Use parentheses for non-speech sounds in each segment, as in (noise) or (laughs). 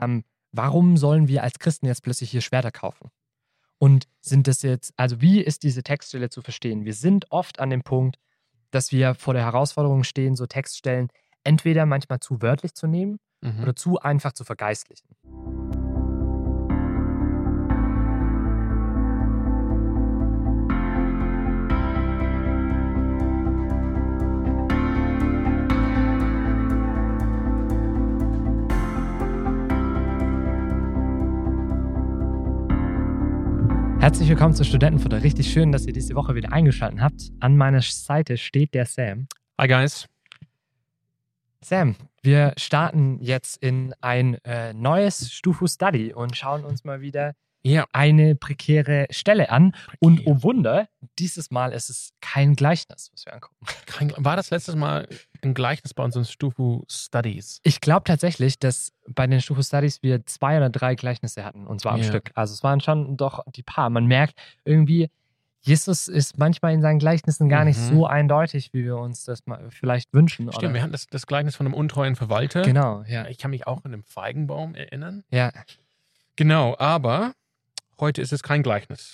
ähm, warum sollen wir als Christen jetzt plötzlich hier Schwerter kaufen? Und sind das jetzt, also wie ist diese Textstelle zu verstehen? Wir sind oft an dem Punkt, dass wir vor der Herausforderung stehen, so Textstellen entweder manchmal zu wörtlich zu nehmen Mhm. oder zu einfach zu vergeistlichen. Herzlich willkommen zu Studentenfutter. Richtig schön, dass ihr diese Woche wieder eingeschaltet habt. An meiner Seite steht der Sam. Hi guys. Sam, wir starten jetzt in ein äh, neues Stufu Study und schauen uns mal wieder Ja. eine prekäre Stelle an. Und oh Wunder, dieses Mal ist es kein Gleichnis, was wir angucken. Kein, war das letztes Mal ein Gleichnis bei unseren Stufu Studies? Ich glaube tatsächlich, dass bei den Stufu Studies wir zwei oder drei Gleichnisse hatten und zwar am Ja. Stück. Also es waren schon doch die paar. Man merkt irgendwie, Jesus ist manchmal in seinen Gleichnissen gar nicht Mhm. so eindeutig, wie wir uns das mal vielleicht wünschen. Stimmt, oder? wir hatten das, das Gleichnis von einem untreuen Verwalter. Genau, ja. Ich kann mich auch an den Feigenbaum erinnern. Ja, Genau, aber heute ist es kein Gleichnis.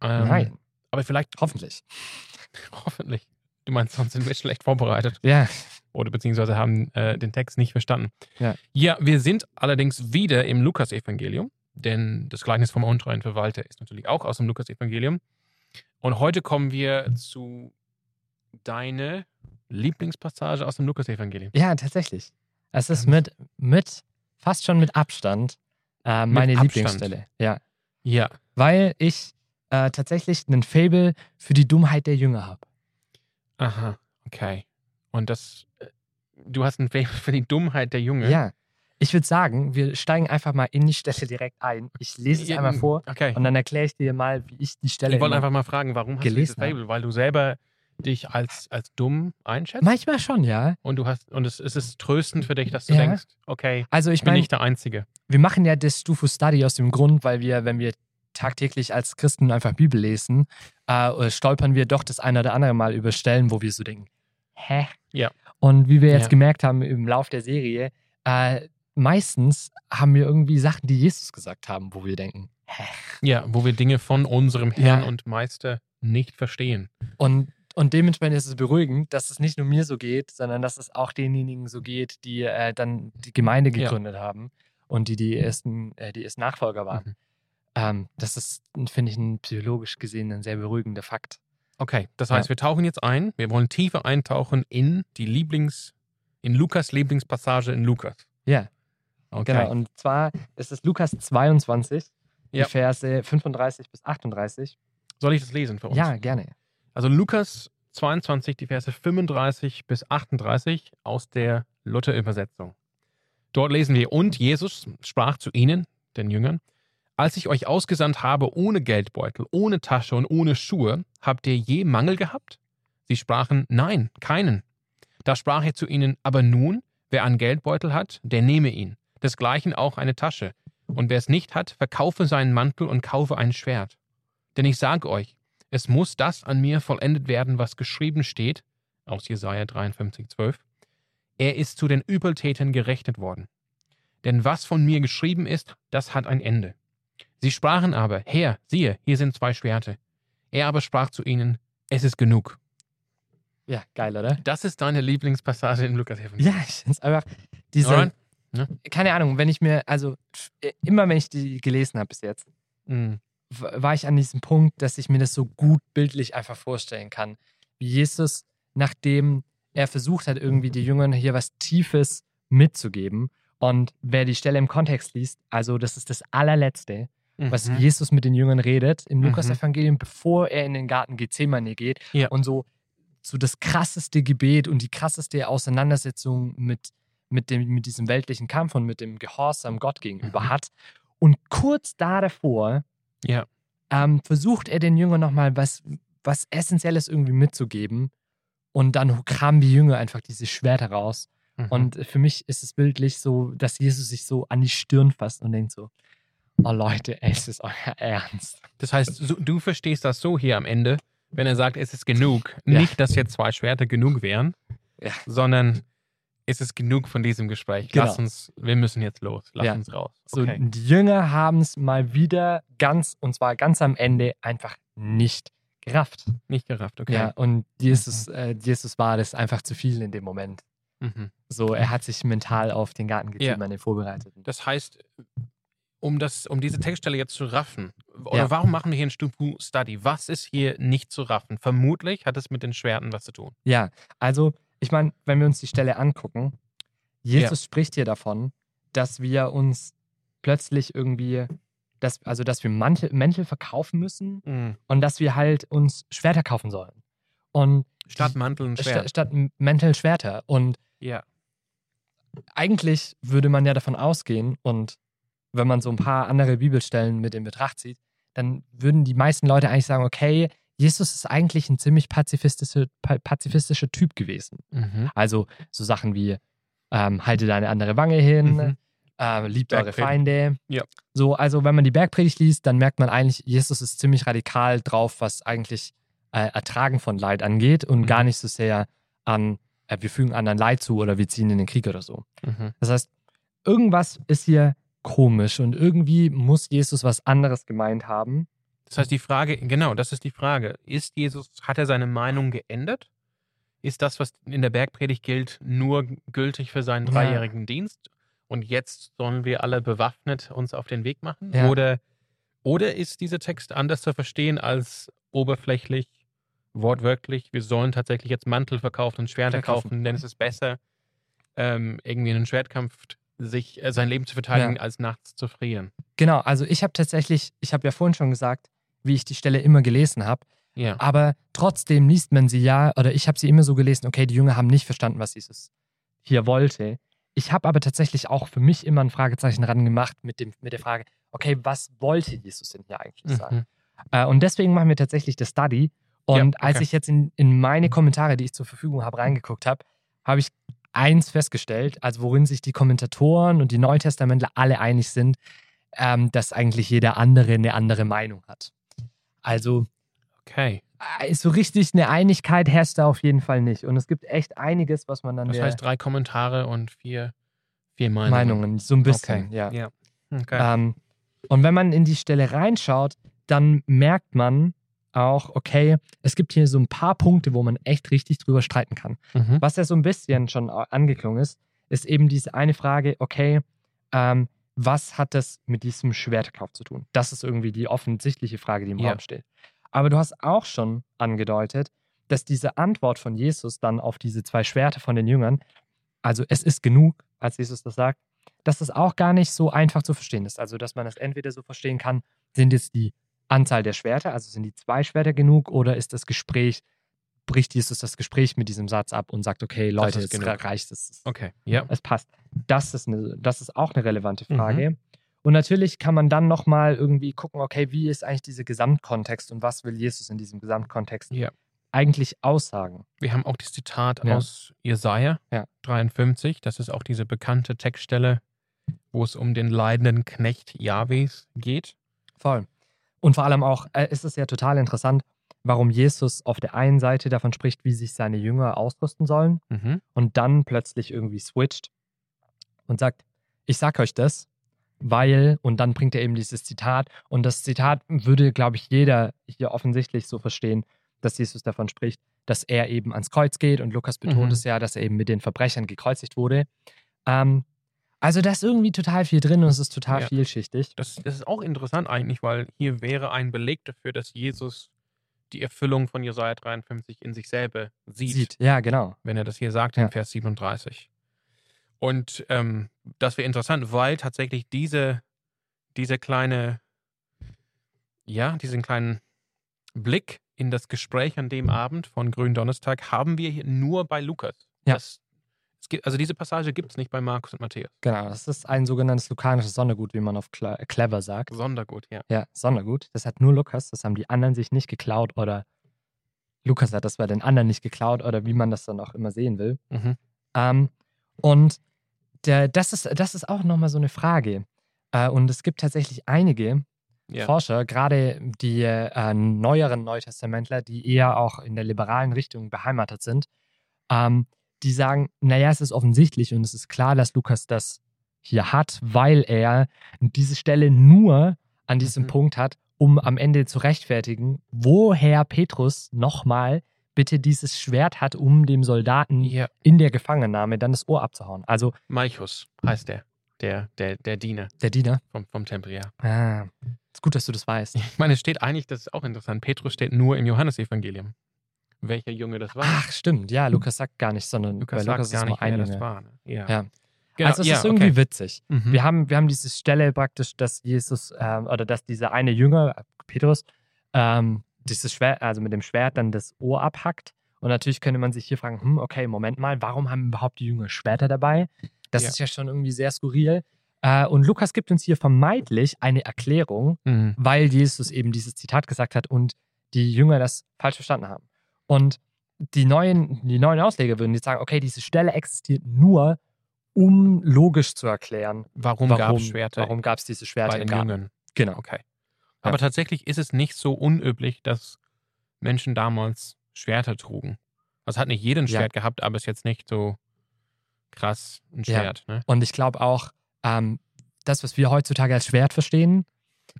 Ähm, nein, Aber vielleicht, hoffentlich. (laughs) hoffentlich. Du meinst, sonst sind wir schlecht vorbereitet Ja, oder beziehungsweise haben äh, den Text nicht verstanden. Ja. ja, wir sind allerdings wieder im Lukas-Evangelium, denn das Gleichnis vom untreuen Verwalter ist natürlich auch aus dem Lukas-Evangelium. Und heute kommen wir zu deiner Lieblingspassage aus dem Lukas-Evangelium. ja, tatsächlich. Es ist Ähm, mit, mit, fast schon mit Abstand, äh, meine Abstand. Lieblingsstelle. Ja, Ja, weil ich äh, tatsächlich einen Fable für die Dummheit der Jünger habe. Aha, okay. Und das, äh, du hast ein Faible (laughs) für die Dummheit der Jünger. Ja. Ich würde sagen, wir steigen einfach mal in die Stelle direkt ein. Ich lese es einmal vor Okay. und dann erkläre ich dir mal, wie ich die Stelle. Ich wollte einfach mal fragen, warum hast du dieses. Fable? Weil du selber dich als, als dumm einschätzt? Manchmal schon, ja. Und du hast und es, es ist tröstend für dich, dass du Ja. denkst, okay, Also ich bin meine, nicht der Einzige. wir machen ja das Stufu Study aus dem Grund, weil wir, wenn wir tagtäglich als Christen einfach Bibel lesen, äh, stolpern wir doch das eine oder andere Mal über Stellen, wo wir so denken, hä? Ja. Und wie wir jetzt Ja. gemerkt haben im Lauf der Serie, äh, meistens haben wir irgendwie Sachen, die Jesus gesagt haben, wo wir denken, hä? Ja, wo wir Dinge von unserem Herrn Ja. und Meister nicht verstehen. Und, und dementsprechend ist es beruhigend, dass es nicht nur mir so geht, sondern dass es auch denjenigen so geht, die äh, dann die Gemeinde Ja. gegründet haben und die die ersten, äh, die ersten Nachfolger waren. Mhm. Ähm, das ist, finde ich, ein psychologisch gesehen ein sehr beruhigender Fakt. Okay, das Ja. heißt, wir tauchen jetzt ein. Wir wollen tiefer eintauchen in die Lieblings, in Lukas Lieblingspassage in Lukas. Ja, Okay. genau. Und zwar ist es Lukas 22, Ja. die Verse 35 bis 38. Soll ich das lesen für uns? Ja, gerne. Also Lukas 22, die Verse 35 bis 38 aus der Luther-Übersetzung. Dort lesen wir, und Jesus sprach zu ihnen, den Jüngern, als ich euch ausgesandt habe ohne Geldbeutel, ohne Tasche und ohne Schuhe, habt ihr je Mangel gehabt? Sie sprachen, nein, keinen. Da sprach er zu ihnen, aber nun, wer einen Geldbeutel hat, der nehme ihn, desgleichen auch eine Tasche. Und wer es nicht hat, verkaufe seinen Mantel und kaufe ein Schwert. Denn ich sage euch, es muss das an mir vollendet werden, was geschrieben steht, aus Jesaja 53, 12. Er ist zu den Übeltätern gerechnet worden. Denn was von mir geschrieben ist, das hat ein Ende. Sie sprachen aber, Herr, siehe, hier sind zwei Schwerte. Er aber sprach zu ihnen, es ist genug. Ja, geil, oder? Das ist deine Lieblingspassage im Lukas-Evangelium. Ja, ich finde es einfach, diese, Alright. keine Ahnung, wenn ich mir, also f- immer wenn ich die gelesen habe bis jetzt, w- war ich an diesem Punkt, dass ich mir das so gut bildlich einfach vorstellen kann. Wie Jesus, nachdem er versucht hat, irgendwie die Jüngern hier was Tiefes mitzugeben. Und wer die Stelle im Kontext liest, also das ist das allerletzte, was mhm. Jesus mit den Jüngern redet im Mhm. Lukas-Evangelium, bevor er in den Garten Gethsemane geht. Ja. Und so, so das krasseste Gebet und die krasseste Auseinandersetzung mit, mit, dem, mit diesem weltlichen Kampf und mit dem Gehorsam Gott gegenüber Mhm. hat. Und kurz da davor Ja. ähm, versucht er den Jüngern nochmal was, was Essentielles irgendwie mitzugeben. Und dann kramen die Jünger einfach diese Schwerter raus. Mhm. Und für mich ist es bildlich so, dass Jesus sich so an die Stirn fasst und denkt so, oh Leute, es ist euer (laughs) Ernst. Das heißt, so, du verstehst das so hier am Ende, wenn er sagt, es ist genug. Ja. Nicht, dass jetzt zwei Schwerter genug wären, Ja. sondern ist es genug von diesem Gespräch. Genau. Lass uns, wir müssen jetzt los. Lass Ja. uns raus. So, Okay. die Jünger haben es mal wieder ganz, und zwar ganz am Ende, einfach nicht gerafft. Nicht gerafft, okay. Ja, und Jesus, äh, Jesus war das einfach zu viel in dem Moment. Mhm. So, er hat sich mental auf den Garten Ja. Vorbereitet. Das heißt, um, das, um diese Textstelle jetzt zu raffen, oder Ja. warum machen wir hier ein Stupu-Study? Was ist hier nicht zu raffen? Vermutlich hat es mit den Schwerten was zu tun. Ja, also, ich meine, wenn wir uns die Stelle angucken, Jesus spricht hier davon, dass wir uns plötzlich irgendwie, dass, also dass wir Mantel, Mäntel verkaufen müssen und dass wir halt uns Schwerter kaufen sollen. Und Statt Mantel und Schwert. statt Mäntel Schwerter. Und Ja. eigentlich würde man ja davon ausgehen, und wenn man so ein paar andere Bibelstellen mit in Betracht zieht, dann würden die meisten Leute eigentlich sagen, okay, Jesus ist eigentlich ein ziemlich pazifistischer, pa- pazifistischer Typ gewesen. Mhm. Also so Sachen wie ähm, halte deine andere Wange hin, Mhm. äh, liebt eure. Feinde. Ja. So, also wenn man die Bergpredigt liest, dann merkt man eigentlich, Jesus ist ziemlich radikal drauf, was eigentlich äh, Ertragen von Leid angeht und Mhm. gar nicht so sehr an, äh, wir fügen anderen Leid zu oder wir ziehen in den Krieg oder so. Mhm. Das heißt, irgendwas ist hier komisch und irgendwie muss Jesus was anderes gemeint haben. Das heißt, die Frage, genau, das ist die Frage. Ist Jesus, hat er seine Meinung geändert? Ist das, was in der Bergpredigt gilt, nur gültig für seinen Ja. dreijährigen Dienst? Und jetzt sollen wir alle bewaffnet uns auf den Weg machen? Ja. Oder, oder ist dieser Text anders zu verstehen als oberflächlich, wortwörtlich? Wir sollen tatsächlich jetzt Mantel verkaufen und Schwerter kaufen, denn es ist besser, ähm, irgendwie in einem Schwertkampf sich äh, sein Leben zu verteidigen, Ja. als nachts zu frieren. Genau, also ich habe tatsächlich, ich habe ja vorhin schon gesagt, wie ich die Stelle immer gelesen habe. Ja. Aber trotzdem liest man sie ja, oder ich habe sie immer so gelesen, okay, die Jünger haben nicht verstanden, was Jesus hier wollte. Ich habe aber tatsächlich auch für mich immer ein Fragezeichen ran gemacht mit, dem, mit der Frage, okay, was wollte Jesus denn hier eigentlich sagen? Mhm. Äh, und deswegen machen wir tatsächlich das Study. Und Ja, als okay. ich jetzt in, in meine Kommentare, die ich zur Verfügung habe, reingeguckt habe, habe ich eins festgestellt, also worin sich die Kommentatoren und die Neutestamentler alle einig sind, ähm, dass eigentlich jeder andere eine andere Meinung hat. Also Okay. äh, so richtig eine Einigkeit herrscht da auf jeden Fall nicht. Und es gibt echt einiges, was man dann Das heißt drei Kommentare und vier, vier Meinungen. Meinungen, so ein bisschen, Okay. ja. Ja. Okay. Ähm, und wenn man in die Stelle reinschaut, dann merkt man auch, okay, es gibt hier so ein paar Punkte, wo man echt richtig drüber streiten kann. mhm. Was ja so ein bisschen schon angeklungen ist, ist eben diese eine Frage, okay, ähm, was hat das mit diesem Schwertkauf zu tun? Das ist irgendwie die offensichtliche Frage, die im Ja. Raum steht. Aber du hast auch schon angedeutet, dass diese Antwort von Jesus dann auf diese zwei Schwerter von den Jüngern, also es ist genug, als Jesus das sagt, dass das auch gar nicht so einfach zu verstehen ist. Also, dass man das entweder so verstehen kann, sind jetzt die Anzahl der Schwerter, also sind die zwei Schwerter genug oder ist das Gespräch, bricht Jesus das Gespräch mit diesem Satz ab und sagt, okay, Leute, jetzt genug. reicht es. Okay. Ja. Es passt. Das ist, eine, das ist auch eine relevante Mhm. Frage. Und natürlich kann man dann nochmal irgendwie gucken, okay, wie ist eigentlich dieser Gesamtkontext und was will Jesus in diesem Gesamtkontext Ja. eigentlich aussagen? Wir haben auch das Zitat Ja. aus Jesaja Ja. 53. Das ist auch diese bekannte Textstelle, wo es um den leidenden Knecht Jahwes geht. Voll. Und vor allem auch äh, ist es ja total interessant, warum Jesus auf der einen Seite davon spricht, wie sich seine Jünger ausrüsten sollen Mhm. und dann plötzlich irgendwie switcht und sagt, ich sag euch das, weil, und dann bringt er eben dieses Zitat und das Zitat würde, glaube ich, jeder hier offensichtlich so verstehen, dass Jesus davon spricht, dass er eben ans Kreuz geht und Lukas betont Mhm. es ja, dass er eben mit den Verbrechern gekreuzigt wurde. Ähm, also da ist irgendwie total viel drin und es ist total Ja. vielschichtig. Das, das ist auch interessant eigentlich, weil hier wäre ein Beleg dafür, dass Jesus die Erfüllung von Jesaja 53 in sich selber sieht, Sieht. Ja, genau. wenn er das hier sagt Ja. in Vers 37. Und ähm, das wäre interessant, weil tatsächlich diese, diese kleine, ja, diesen kleinen Blick in das Gespräch an dem Abend von Gründonnerstag haben wir hier nur bei Lukas. Ja. Das, also diese Passage gibt es nicht bei Markus und Matthäus. Genau, das ist ein sogenanntes lukanisches Sondergut, wie man auf Cle clever sagt. Sondergut, ja. Ja, Sondergut. Das hat nur Lukas, das haben die anderen sich nicht geklaut oder Lukas hat das bei den anderen nicht geklaut oder wie man das dann auch immer sehen will. Mhm. Ähm, und der, das, ist, das ist auch nochmal so eine Frage. Äh, und es gibt tatsächlich einige Ja. Forscher, gerade die äh, neueren Neutestamentler, die eher auch in der liberalen Richtung beheimatet sind, ähm, die sagen, naja, es ist offensichtlich und es ist klar, dass Lukas das hier hat, weil er diese Stelle nur an diesem Mhm. Punkt hat, um am Ende zu rechtfertigen, woher Petrus nochmal bitte dieses Schwert hat, um dem Soldaten Ja. in der Gefangennahme dann das Ohr abzuhauen. Also Malchus heißt der. Der, der, der Diener der Diener. vom, vom Tempel, ja. Ah, ist gut, dass du das weißt. Ich meine, es steht eigentlich, das ist auch interessant, Petrus steht nur im Johannesevangelium. Welcher Junge das war. Ach, stimmt. Ja, Lukas sagt gar nicht, sondern Lukas bei sagt Lukas gar ist nicht, nur ein Junge. war. Ne? Ja. Ja. Genau, also es ja, ist irgendwie okay. witzig. Mhm. Wir haben, wir haben diese Stelle praktisch, dass Jesus ähm, oder dass dieser eine Jünger, äh, Petrus, ähm, dieses Schwert, also mit dem Schwert dann das Ohr abhackt. Und natürlich könnte man sich hier fragen, hm, okay, Moment mal, warum haben überhaupt die Jünger Schwerter dabei? Das Ja. ist ja schon irgendwie sehr skurril. Äh, und Lukas gibt uns hier vermeintlich eine Erklärung, Mhm. weil Jesus eben dieses Zitat gesagt hat und die Jünger das falsch verstanden haben. Und die neuen, die neuen Ausleger würden jetzt sagen, okay, diese Stelle existiert nur, um logisch zu erklären, Warum, gab es Schwerter warum gab es diese Schwerter bei im den. Jüngern? Genau. Okay. Aber tatsächlich ist es nicht so unüblich, dass Menschen damals Schwerter trugen. Also es hat nicht jeder ein Ja. Schwert gehabt, aber es ist jetzt nicht so krass ein Ja. Schwert. Ne? Und ich glaube auch, ähm, das, was wir heutzutage als Schwert verstehen,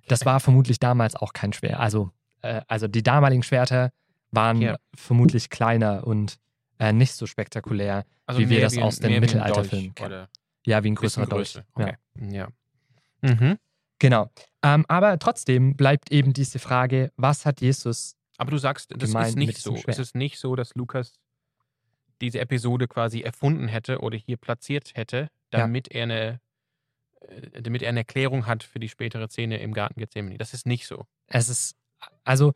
das war vermutlich damals auch kein Schwert. Also, äh, also die damaligen Schwerter waren Ja. vermutlich kleiner und äh, nicht so spektakulär, Also wie wir das aus den wie ein Mittelalterfilmen Dolch kennen. Ja, wie ein größerer Dolch. größer. Ja. Okay. Ja. Mhm. Genau. Ähm, aber trotzdem bleibt eben diese Frage, was hat Jesus Aber du sagst, das ist nicht so. Schwert. Es ist nicht so, dass Lukas diese Episode quasi erfunden hätte oder hier platziert hätte, Ja. damit er eine äh, damit er eine Erklärung hat für die spätere Szene im Garten Gethsemane. Das ist nicht so. es ist, also,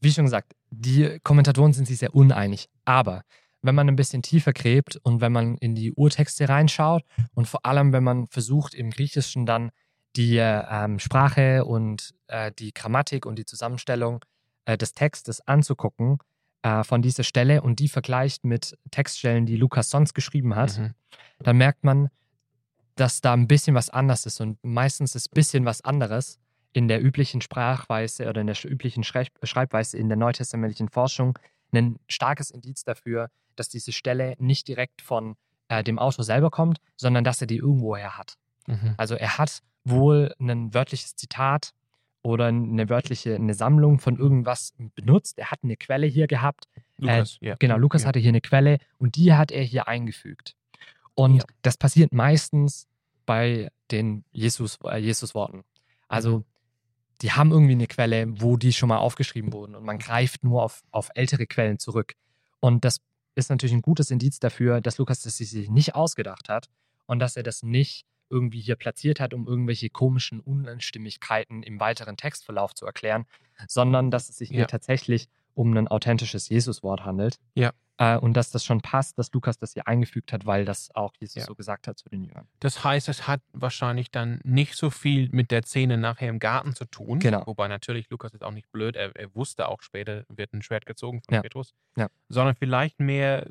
wie schon gesagt, die Kommentatoren sind sich sehr uneinig. Aber wenn man ein bisschen tiefer gräbt und wenn man in die Urtexte reinschaut und vor allem, wenn man versucht, im Griechischen dann die ähm, Sprache und äh, die Grammatik und die Zusammenstellung äh, des Textes anzugucken äh, von dieser Stelle und die vergleicht mit Textstellen, die Lukas sonst geschrieben hat, Mhm. dann merkt man, dass da ein bisschen was anders ist. Und meistens ist ein bisschen was anderes in der üblichen Sprachweise oder in der üblichen Schreib Schreibweise in der neutestamentlichen Forschung ein starkes Indiz dafür, dass diese Stelle nicht direkt von äh, dem Autor selber kommt, sondern dass er die irgendwoher hat. Mhm. Also er hat wohl ein wörtliches Zitat oder eine wörtliche eine Sammlung von irgendwas benutzt. Er hat eine Quelle hier gehabt Lukas, ja. Genau, Lukas ja. hatte hier eine Quelle und die hat er hier eingefügt. Und Ja. das passiert meistens bei den Jesus, äh, Jesus-Worten. Also, die haben irgendwie eine Quelle, wo die schon mal aufgeschrieben wurden und man greift nur auf, auf ältere Quellen zurück. Und das ist natürlich ein gutes Indiz dafür, dass Lukas das sich nicht ausgedacht hat und dass er das nicht irgendwie hier platziert hat, um irgendwelche komischen Unstimmigkeiten im weiteren Textverlauf zu erklären, sondern dass es sich hier Ja. tatsächlich um ein authentisches Jesus-Wort handelt. Ja. Äh, und dass das schon passt, dass Lukas das hier eingefügt hat, weil das auch Jesus Ja. so gesagt hat zu den Jüngern. Das heißt, es hat wahrscheinlich dann nicht so viel mit der Szene nachher im Garten zu tun. Genau. Wobei natürlich Lukas ist auch nicht blöd. Er, er wusste auch später, wird ein Schwert gezogen von Ja. Petrus. Ja. Sondern vielleicht mehr,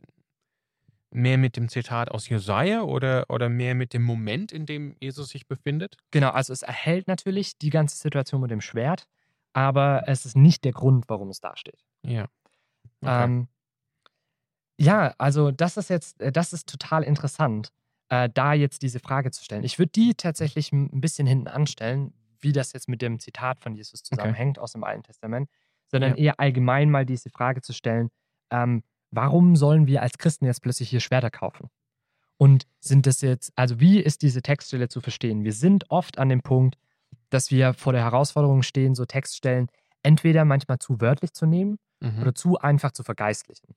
mehr mit dem Zitat aus Jesaja oder, oder mehr mit dem Moment, in dem Jesus sich befindet. Genau, also es erhält natürlich die ganze Situation mit dem Schwert, aber es ist nicht der Grund, warum es da steht. Ja. Okay. Ähm, ja, also das ist jetzt, äh, das ist total interessant, äh, da jetzt diese Frage zu stellen. Ich würde die tatsächlich ein bisschen hinten anstellen, wie das jetzt mit dem Zitat von Jesus zusammenhängt aus dem Alten Testament, sondern Ja. eher allgemein mal diese Frage zu stellen, ähm, warum sollen wir als Christen jetzt plötzlich hier Schwerter kaufen? Und sind das jetzt, also wie ist diese Textstelle zu verstehen? Wir sind oft an dem Punkt, dass wir vor der Herausforderung stehen, so Textstellen entweder manchmal zu wörtlich zu nehmen Mhm. oder zu einfach zu vergeistlichen.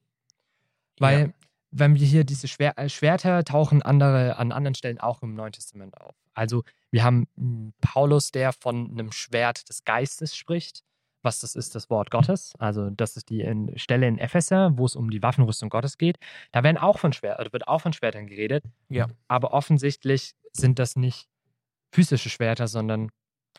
Weil, Ja. wenn wir hier diese Schwer äh, Schwerter tauchen andere an anderen Stellen auch im Neuen Testament auf. Also, wir haben m, Paulus, der von einem Schwert des Geistes spricht. Was das ist, das Wort Gottes. Also, das ist die in, Stelle in Epheser, wo es um die Waffenrüstung Gottes geht. Da werden auch von Schwer wird auch von Schwertern geredet. Ja. Aber offensichtlich sind das nicht physische Schwerter, sondern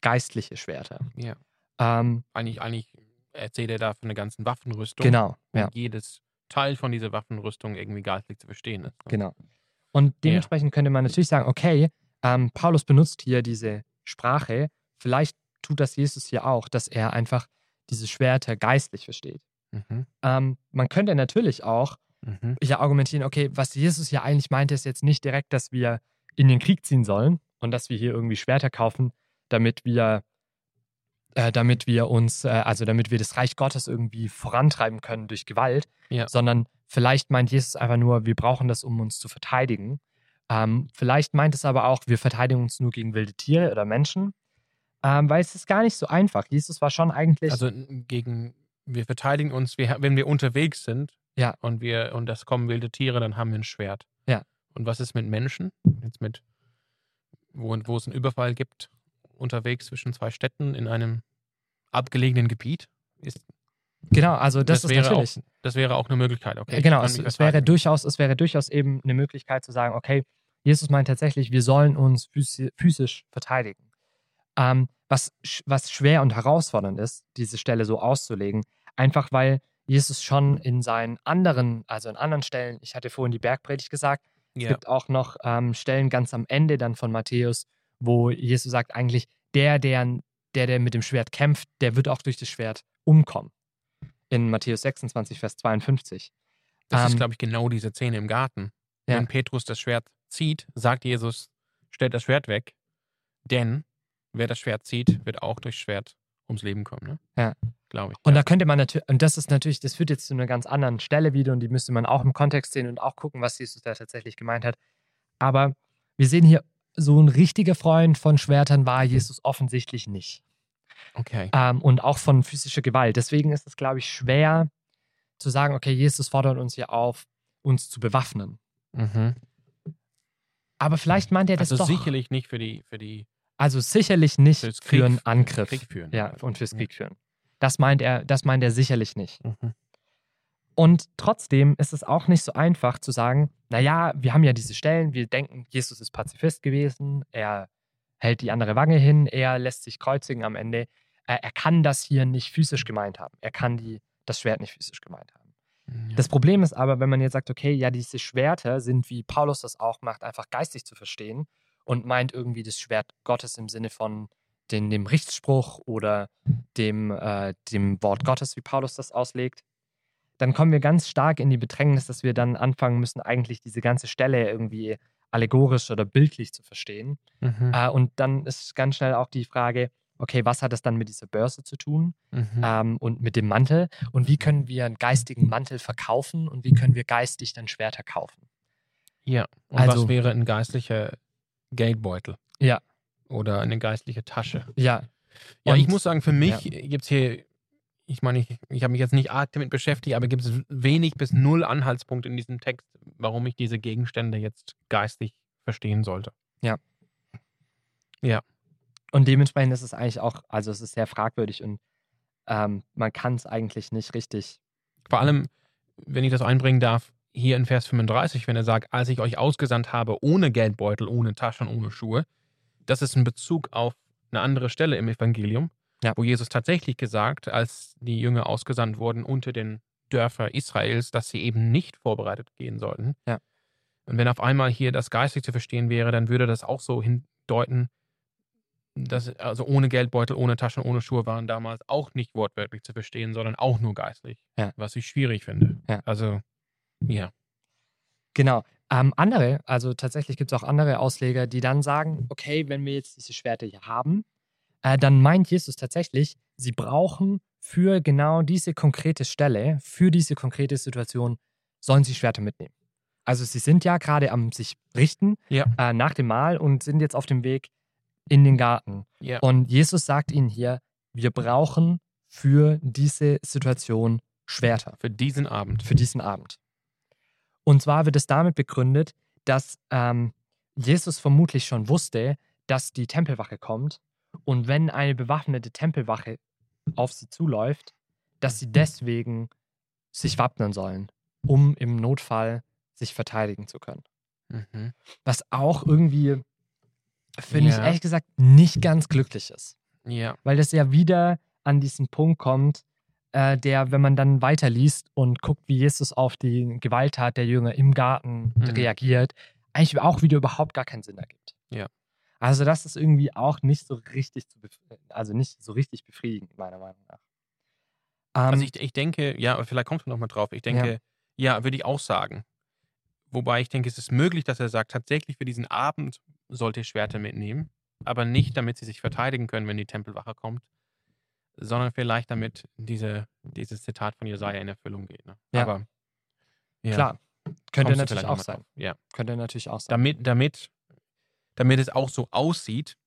geistliche Schwerter. Ja. Ähm, Eigentlich, eigentlich erzählt er da von der ganzen Waffenrüstung. genau, ja. jedes Teil von dieser Waffenrüstung irgendwie geistlich zu verstehen ist. Genau. Und dementsprechend könnte man natürlich sagen, okay, ähm, Paulus benutzt hier diese Sprache. Vielleicht tut das Jesus hier auch, dass er einfach diese Schwerter geistlich versteht. Mhm. Ähm, man könnte natürlich auch Mhm. ja argumentieren, okay, was Jesus ja eigentlich meinte, ist jetzt nicht direkt, dass wir in den Krieg ziehen sollen und dass wir hier irgendwie Schwerter kaufen, damit wir, äh, damit wir uns, äh, also damit wir das Reich Gottes irgendwie vorantreiben können durch Gewalt, Ja. sondern vielleicht meint Jesus einfach nur, wir brauchen das, um uns zu verteidigen. Ähm, vielleicht meint es aber auch, wir verteidigen uns nur gegen wilde Tiere oder Menschen, ähm, weil es ist gar nicht so einfach. Jesus war schon eigentlich, Also gegen, wir verteidigen uns, wir, wenn wir unterwegs sind Ja. und wir und das kommen wilde Tiere, dann haben wir ein Schwert. Ja. Und was ist mit Menschen? Jetzt mit, wo, wo es einen Überfall gibt, unterwegs zwischen zwei Städten in einem abgelegenen Gebiet? Ist, genau, also das, ist wäre natürlich. Auch, das wäre auch eine Möglichkeit, okay? genau, es, es, wäre durchaus, es wäre durchaus eben eine Möglichkeit zu sagen, okay, Jesus meint tatsächlich, wir sollen uns physi- physisch verteidigen. Ähm, was, was schwer und herausfordernd ist, diese Stelle so auszulegen, einfach weil Jesus schon in seinen anderen, also in anderen Stellen, ich hatte vorhin die Bergpredigt gesagt, es gibt auch noch ähm, Stellen ganz am Ende dann von Matthäus, wo Jesus sagt eigentlich, der, der, der, der mit dem Schwert kämpft, der wird auch durch das Schwert umkommen. In Matthäus 26, Vers 52. Das ist, ähm, glaube ich, genau diese Szene im Garten. Ja. Wenn Petrus das Schwert zieht, sagt Jesus, stellt das Schwert weg, denn wer das Schwert zieht, wird auch durchs Schwert ums Leben kommen. Ne? Ja. Glaube ich. Und ja. da könnte man natürlich, und das ist natürlich, das führt jetzt zu einer ganz anderen Stelle wieder und die müsste man auch im Kontext sehen und auch gucken, was Jesus da tatsächlich gemeint hat. Aber wir sehen hier, so ein richtiger Freund von Schwertern war Jesus offensichtlich nicht. okay. Ähm, und auch von physischer Gewalt. Deswegen ist es, glaube ich, schwer zu sagen, okay, Jesus fordert uns hier auf, uns zu bewaffnen. Mhm. Aber vielleicht meint er das Also doch. sicherlich nicht für die, für die Also sicherlich nicht für Krieg, einen Angriff. Krieg führen. Ja, und fürs Ja. Krieg führen. Das meint er, das meint er sicherlich nicht. Mhm. Und trotzdem ist es auch nicht so einfach zu sagen, naja, wir haben ja diese Stellen, wir denken, Jesus ist Pazifist gewesen, er hält die andere Wange hin, er lässt sich kreuzigen am Ende. Er kann das hier nicht physisch gemeint haben. Er kann die, das Schwert nicht physisch gemeint haben. Ja. Das Problem ist aber, wenn man jetzt sagt, okay, ja, diese Schwerter sind, wie Paulus das auch macht, einfach geistig zu verstehen und meint irgendwie das Schwert Gottes im Sinne von den, dem Richtspruch oder dem, äh, dem Wort Gottes, wie Paulus das auslegt, dann kommen wir ganz stark in die Bedrängnis, dass wir dann anfangen müssen, eigentlich diese ganze Stelle irgendwie allegorisch oder bildlich zu verstehen. Mhm. Äh, und dann ist ganz schnell auch die Frage, okay, was hat das dann mit dieser Börse zu tun Mhm. ähm, und mit dem Mantel? Und wie können wir einen geistigen Mantel verkaufen und wie können wir geistig dann Schwerter kaufen? Ja. Und also- was wäre ein geistlicher Geldbeutel? Ja. Oder eine geistliche Tasche? Ja, Ja, Und- ich muss sagen, für mich gibt es hier, ich meine, ich, ich habe mich jetzt nicht arg damit beschäftigt, aber gibt es wenig bis null Anhaltspunkte in diesem Text, warum ich diese Gegenstände jetzt geistig verstehen sollte. und dementsprechend ist es eigentlich auch, also es ist sehr fragwürdig und ähm, man kann es eigentlich nicht richtig. Vor allem, wenn ich das einbringen darf, hier in Vers 35, wenn er sagt, als ich euch ausgesandt habe, ohne Geldbeutel, ohne Taschen, ohne Schuhe, das ist ein Bezug auf eine andere Stelle im Evangelium, Ja. wo Jesus tatsächlich gesagt, als die Jünger ausgesandt wurden unter den Dörfer Israels, dass sie eben nicht vorbereitet gehen sollten. Ja. Und wenn auf einmal hier das geistig zu verstehen wäre, dann würde das auch so hindeuten, dass also ohne Geldbeutel, ohne Taschen, ohne Schuhe waren damals auch nicht wortwörtlich zu verstehen, sondern auch nur geistlich. Ja. Was ich schwierig finde. Ja. Also, ja. Genau. Ähm, andere, also tatsächlich gibt es auch andere Ausleger, die dann sagen, okay, wenn wir jetzt diese Schwerter hier haben, äh, dann meint Jesus tatsächlich, sie brauchen für genau diese konkrete Stelle, für diese konkrete Situation, sollen sie Schwerter mitnehmen. Also sie sind ja gerade am sich richten Ja. äh, nach dem Mahl und sind jetzt auf dem Weg in den Garten. Ja. Und Jesus sagt ihnen hier, wir brauchen für diese Situation Schwerter Für diesen Abend. für diesen Abend. Und zwar wird es damit begründet, dass ähm, Jesus vermutlich schon wusste, dass die Tempelwache kommt und wenn eine bewaffnete Tempelwache auf sie zuläuft, dass sie deswegen sich wappnen sollen, um im Notfall sich verteidigen zu können. Mhm. Was auch irgendwie, finde ich Ja. ehrlich gesagt, nicht ganz glücklich ist Ja. weil das ja wieder an diesen Punkt kommt, äh, der, wenn man dann weiterliest und guckt, wie Jesus auf die Gewalttat der Jünger im Garten Mhm. reagiert, eigentlich auch wieder überhaupt gar keinen Sinn ergibt. Ja. Also das ist irgendwie auch nicht so richtig also nicht so richtig befriedigend, meiner Meinung nach. Ähm, Also ich, ich denke, ja, vielleicht kommst du noch mal drauf. Ich denke, Ja, würde ich auch sagen. Wobei ich denke, es ist möglich, dass er sagt, tatsächlich für diesen Abend sollt ihr Schwerter mitnehmen, aber nicht, damit sie sich verteidigen können, wenn die Tempelwache kommt, sondern vielleicht damit diese, dieses Zitat von Jesaja in Erfüllung geht. Ne? Ja. Aber ja, Klar, könnte natürlich auch sein. drauf. Ja. Könnte natürlich auch sein. Damit, damit, damit es auch so aussieht,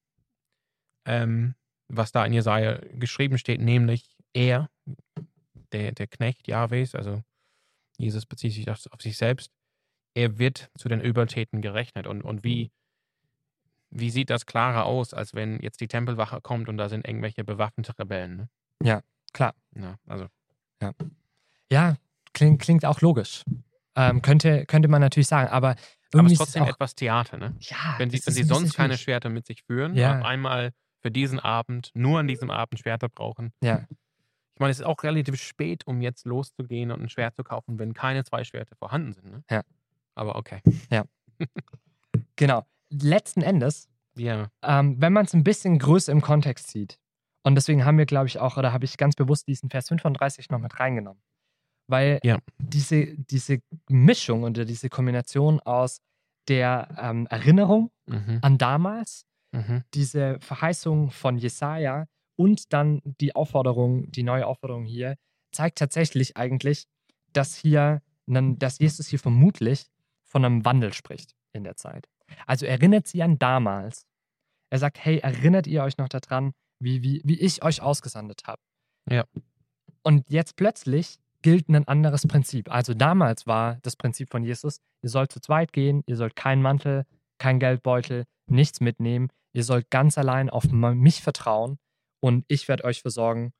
ähm, was da in Jesaja geschrieben steht, nämlich er, der, der Knecht Jahwes, also Jesus bezieht sich auf, auf sich selbst, er wird zu den Übeltäten gerechnet. Und, und wie, wie sieht das klarer aus, als wenn jetzt die Tempelwache kommt und da sind irgendwelche bewaffnete Rebellen? Ne? Ja, klar. Ja, also, Ja, klingt, klingt auch logisch. Ähm, könnte, könnte man natürlich sagen, aber aber es ist trotzdem auch, etwas Theater, ne? ja, Wenn sie, wenn sie sonst keine. Schwerter mit sich führen, Ja. auf einmal für diesen Abend, nur an diesem Abend Schwerter brauchen. Ja, Ich meine, es ist auch relativ spät, um jetzt loszugehen und ein Schwert zu kaufen, wenn keine zwei Schwerter vorhanden sind. Ne? Ja. Aber okay. (laughs) genau. Letzten Endes, Ja. ähm, wenn man es ein bisschen größer im Kontext sieht, und deswegen haben wir, glaube ich, auch, oder habe ich ganz bewusst diesen Vers 35 noch mit reingenommen. Weil Ja. diese, diese Mischung oder diese Kombination aus der ähm, Erinnerung Mhm. an damals, Mhm. diese Verheißung von Jesaja und dann die Aufforderung, die neue Aufforderung hier, zeigt tatsächlich eigentlich, dass hier, dass Jesus hier vermutlich von einem Wandel spricht in der Zeit. Also erinnert sie an damals. Er sagt, hey, erinnert ihr euch noch daran, wie, wie, wie ich euch ausgesandt habe? Ja. Und jetzt plötzlich gilt ein anderes Prinzip. Also damals war das Prinzip von Jesus, ihr sollt zu zweit gehen, ihr sollt keinen Mantel, kein Geldbeutel, nichts mitnehmen. Ihr sollt ganz allein auf mich vertrauen und ich werde euch versorgen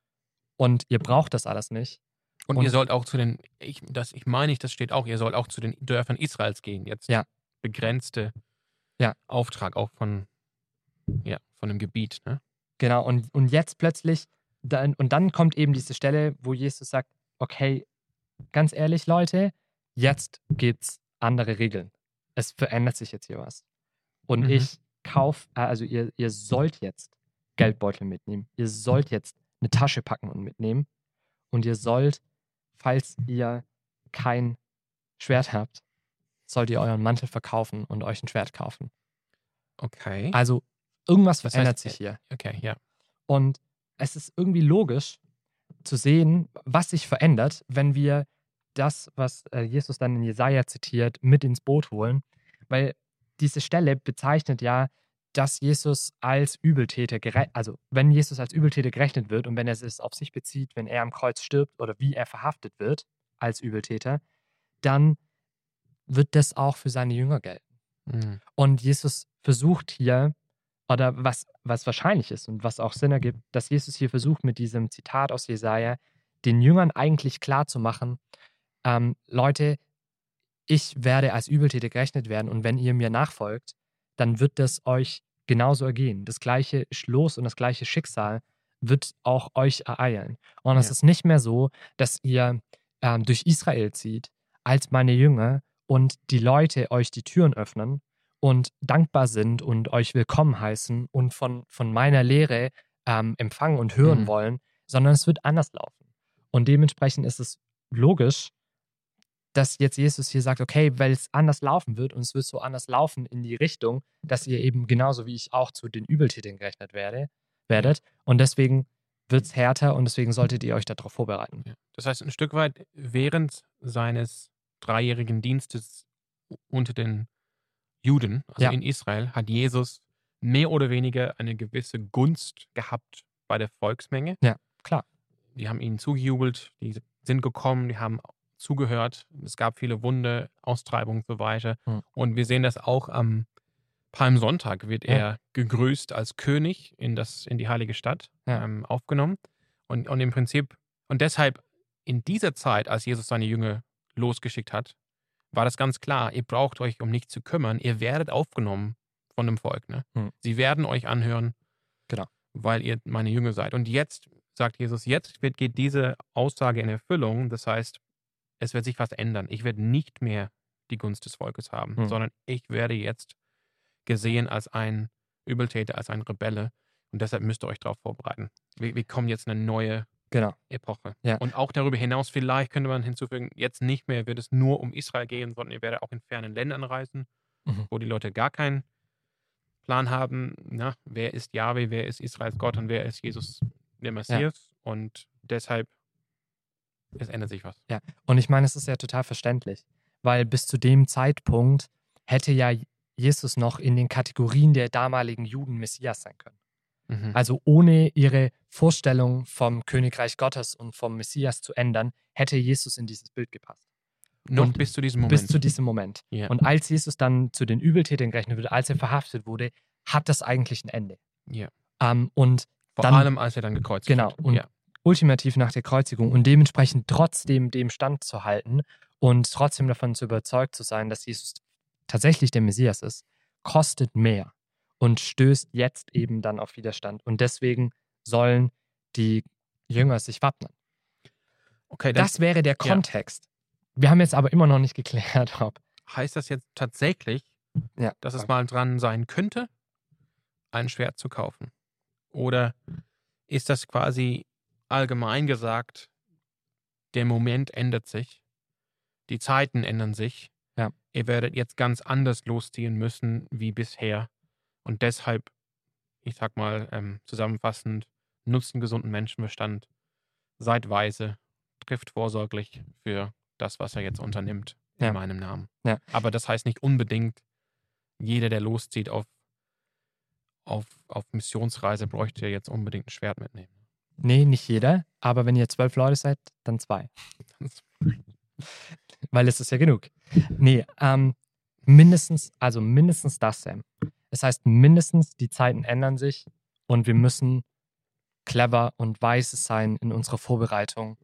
und ihr braucht das alles nicht. Und, Und- ihr sollt auch zu den, ich, das, ich meine nicht, das steht auch, ihr sollt auch zu den Dörfern Israels gehen. Jetzt Ja. begrenzte Ja. Auftrag auch von, ja, von dem Gebiet. Ne? Genau, und, und jetzt plötzlich, dann, und dann kommt eben diese Stelle, wo Jesus sagt, okay, ganz ehrlich, Leute, jetzt gibt's andere Regeln. Es verändert sich jetzt hier was. Und Mhm. ich kauf, äh, also ihr, ihr sollt jetzt Geldbeutel mitnehmen. Ihr sollt jetzt eine Tasche packen und mitnehmen. Und ihr sollt, falls ihr kein Schwert habt, sollt ihr euren Mantel verkaufen und euch ein Schwert kaufen. Okay. Also irgendwas Das heißt, verändert äh, sich hier. Okay, ja. Und es ist irgendwie logisch zu sehen, was sich verändert, wenn wir das, was äh, Jesus dann in Jesaja zitiert, mit ins Boot holen. Weil diese Stelle bezeichnet ja, dass Jesus als Übeltäter, also wenn Jesus als Übeltäter gerechnet wird und wenn er es auf sich bezieht, wenn er am Kreuz stirbt oder wie er verhaftet wird als Übeltäter, dann wird das auch für seine Jünger gelten. Mhm. Und Jesus versucht hier, oder was, was wahrscheinlich ist und was auch Sinn ergibt, dass Jesus hier versucht, mit diesem Zitat aus Jesaja den Jüngern eigentlich klarzumachen: ähm, Leute, ich werde als Übeltäter gerechnet werden und wenn ihr mir nachfolgt, dann wird das euch genauso ergehen. Das gleiche Los und das gleiche Schicksal wird auch euch ereilen. Und es Ja. ist nicht mehr so, dass ihr ähm, durch Israel zieht als meine Jünger und die Leute euch die Türen öffnen und dankbar sind und euch willkommen heißen und von, von meiner Lehre ähm, empfangen und hören Mhm. wollen, sondern es wird anders laufen. Und dementsprechend ist es logisch, dass jetzt Jesus hier sagt, okay, weil es anders laufen wird und es wird so anders laufen in die Richtung, dass ihr eben genauso wie ich auch zu den Übeltätern gerechnet werde, werdet. Und deswegen wird es härter und deswegen solltet ihr euch darauf vorbereiten. Das heißt, ein Stück weit während seines dreijährigen Dienstes unter den Juden, also Ja. in Israel, hat Jesus mehr oder weniger eine gewisse Gunst gehabt bei der Volksmenge. Ja, klar. Die haben ihnen zugejubelt, die sind gekommen, die haben zugehört. Es gab viele Wunder, Austreibungen und so weiter. Hm. Und wir sehen das auch am Palmsonntag wird Ja. er gegrüßt als König in, das, in die heilige Stadt Ja. ähm, aufgenommen. Und, und im Prinzip, und deshalb in dieser Zeit, als Jesus seine Jünger losgeschickt hat, war das ganz klar, ihr braucht euch um nichts zu kümmern, ihr werdet aufgenommen von dem Volk. Ne? Hm. Sie werden euch anhören, Genau. weil ihr meine Jünger seid. Und jetzt sagt Jesus, jetzt wird, geht diese Aussage in Erfüllung. Das heißt, es wird sich was ändern. Ich werde nicht mehr die Gunst des Volkes haben, Hm. sondern ich werde jetzt gesehen als ein Übeltäter, als ein Rebelle. Und deshalb müsst ihr euch darauf vorbereiten. Wir, wir kommen jetzt eine neue Genau. Epoche. Ja. Und auch darüber hinaus, vielleicht könnte man hinzufügen, jetzt nicht mehr wird es nur um Israel gehen, sondern ihr werdet auch in fernen Ländern reisen, Mhm. wo die Leute gar keinen Plan haben, na, wer ist Yahweh, wer ist Israels Gott und wer ist Jesus der Messias. Und deshalb, es ändert sich was. Und ich meine, es ist ja total verständlich, weil bis zu dem Zeitpunkt hätte ja Jesus noch in den Kategorien der damaligen Juden Messias sein können. Mhm. Also ohne ihre Vorstellung vom Königreich Gottes und vom Messias zu ändern, hätte Jesus in dieses Bild gepasst. Noch bis zu diesem Moment. Bis zu diesem Moment. ja. Und als Jesus dann zu den Übeltätern gerechnet wurde, als er verhaftet wurde, hat das eigentlich ein Ende. Ja. Ähm, und Vor dann- allem, als er dann gekreuzigt Genau, wird. und- ja. ultimativ nach der Kreuzigung und dementsprechend trotzdem dem Stand zu halten und trotzdem davon zu überzeugt zu sein, dass Jesus tatsächlich der Messias ist, kostet mehr und stößt jetzt eben dann auf Widerstand. Und deswegen sollen die Jünger sich wappnen. Okay, dann Das wäre der ja. Kontext. Wir haben jetzt aber immer noch nicht geklärt, (laughs) ob. heißt das jetzt tatsächlich, Ja, dass es mal dran sein könnte, ein Schwert zu kaufen? Oder ist das quasi allgemein gesagt, der Moment ändert sich, die Zeiten ändern sich, Ja. ihr werdet jetzt ganz anders losziehen müssen wie bisher und deshalb, ich sag mal ähm, zusammenfassend, nutzt einen gesunden Menschenverstand, seid weise, trifft vorsorglich für das, was er jetzt unternimmt in Ja. meinem Namen. Ja. Aber das heißt nicht unbedingt, jeder, der loszieht auf, auf, auf Missionsreise, bräuchte jetzt unbedingt ein Schwert mitnehmen. Nee, nicht jeder, aber wenn ihr zwölf Leute seid, dann zwei. (laughs) Weil es ist ja genug. Nee, ähm, mindestens, also mindestens das, Sam. Das heißt, mindestens die Zeiten ändern sich und wir müssen clever und weise sein in unserer Vorbereitung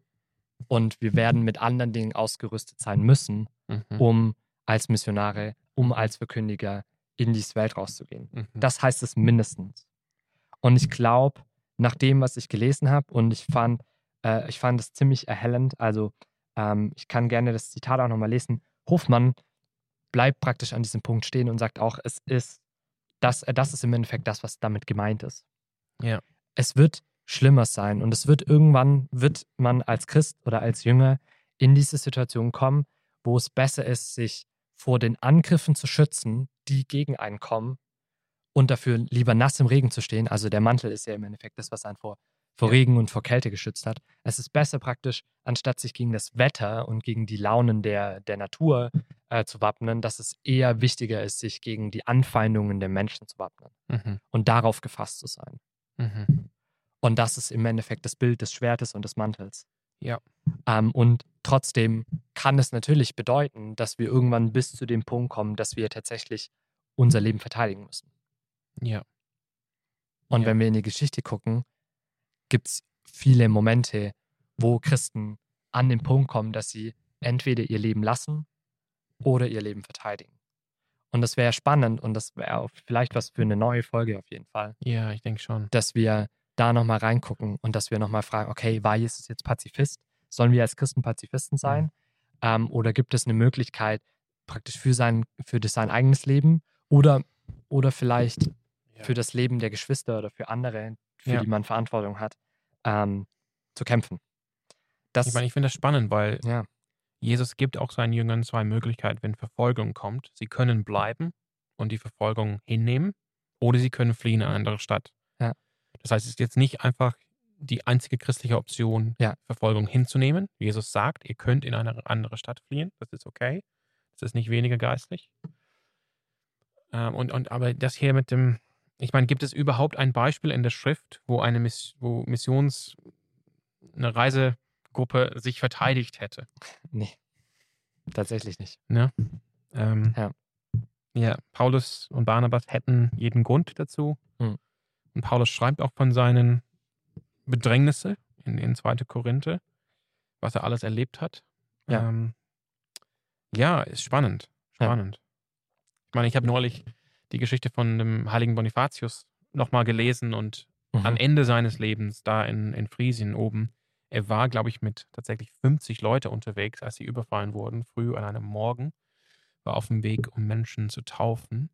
und wir werden mit anderen Dingen ausgerüstet sein müssen, Mhm. um als Missionare, um als Verkündiger in diese Welt rauszugehen. Mhm. Das heißt es mindestens. Und ich glaube, nach dem, was ich gelesen habe, und ich fand, äh, ich fand es ziemlich erhellend, also ähm, ich kann gerne das Zitat auch nochmal lesen. Hofmann bleibt praktisch an diesem Punkt stehen und sagt auch, es ist, das, äh, das ist im Endeffekt das, was damit gemeint ist. Ja. Es wird schlimmer sein und es wird irgendwann, wird man als Christ oder als Jünger in diese Situation kommen, wo es besser ist, sich vor den Angriffen zu schützen, die gegen einen kommen und dafür lieber nass im Regen zu stehen. Also der Mantel ist ja im Endeffekt das, was einen vor, vor Ja. Regen und vor Kälte geschützt hat. Es ist besser praktisch, anstatt sich gegen das Wetter und gegen die Launen der, der Natur äh, zu wappnen, dass es eher wichtiger ist, sich gegen die Anfeindungen der Menschen zu wappnen Mhm. und darauf gefasst zu sein. Mhm. Und das ist im Endeffekt das Bild des Schwertes und des Mantels. Ja. Ähm, und trotzdem kann es natürlich bedeuten, dass wir irgendwann bis zu dem Punkt kommen, dass wir tatsächlich unser Leben verteidigen müssen. Ja. Und Ja. wenn wir in die Geschichte gucken, gibt es viele Momente, wo Christen an den Punkt kommen, dass sie entweder ihr Leben lassen oder ihr Leben verteidigen. Und das wäre spannend und das wäre vielleicht was für eine neue Folge auf jeden Fall, Ja, ich denke schon. dass wir da nochmal reingucken und dass wir nochmal fragen, okay, war Jesus jetzt Pazifist? Sollen wir als Christen Pazifisten sein? Ähm, oder gibt es eine Möglichkeit praktisch für sein, für das, sein eigenes Leben oder, oder vielleicht Ja. für das Leben der Geschwister oder für andere, für Ja. die man Verantwortung hat, ähm, zu kämpfen. Das, Ich meine, ich finde das spannend, weil ja, Jesus gibt auch seinen Jüngern zwei Möglichkeiten, wenn Verfolgung kommt. Sie können bleiben und die Verfolgung hinnehmen oder sie können fliehen in eine andere Stadt. Ja. Das heißt, es ist jetzt nicht einfach die einzige christliche Option, Ja. Verfolgung hinzunehmen. Jesus sagt, ihr könnt in eine andere Stadt fliehen. Das ist okay. Das ist nicht weniger geistlich. Ähm, und, und aber das hier mit dem, ich meine, gibt es überhaupt ein Beispiel in der Schrift, wo eine Miss, wo Missions, eine Reisegruppe sich verteidigt hätte? nee, tatsächlich nicht. Ähm, Ja. ja, Paulus und Barnabas hätten jeden Grund dazu. Hm. Und Paulus schreibt auch von seinen Bedrängnisse in, in 2. Korinther, was er alles erlebt hat. Ja. Ähm, ja, ist spannend. Ja. Spannend. Ich meine, ich habe neulich die Geschichte von dem heiligen Bonifatius nochmal gelesen und Mhm. am Ende seines Lebens da in, in Friesien oben, er war, glaube ich, mit tatsächlich 50 Leute unterwegs, als sie überfallen wurden, früh an einem Morgen, war auf dem Weg, um Menschen zu taufen.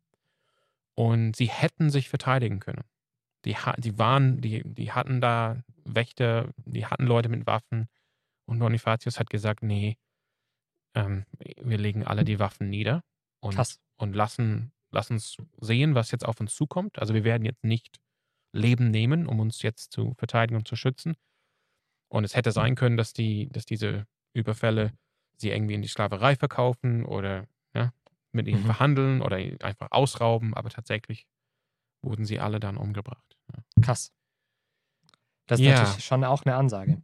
Und sie hätten sich verteidigen können. Die, die waren, die, die hatten da Wächter, die hatten Leute mit Waffen und Bonifatius hat gesagt, nee, ähm, wir legen alle die Waffen nieder und, Krass. und lassen, lassen uns sehen, was jetzt auf uns zukommt. Also wir werden jetzt nicht Leben nehmen, um uns jetzt zu verteidigen und zu schützen. Und es hätte sein können, dass die, dass diese Überfälle sie irgendwie in die Sklaverei verkaufen oder ja, mit ihnen Mhm. verhandeln oder einfach ausrauben, aber tatsächlich wurden sie alle dann umgebracht. Ja. Krass. Das ist Ja. natürlich schon auch eine Ansage.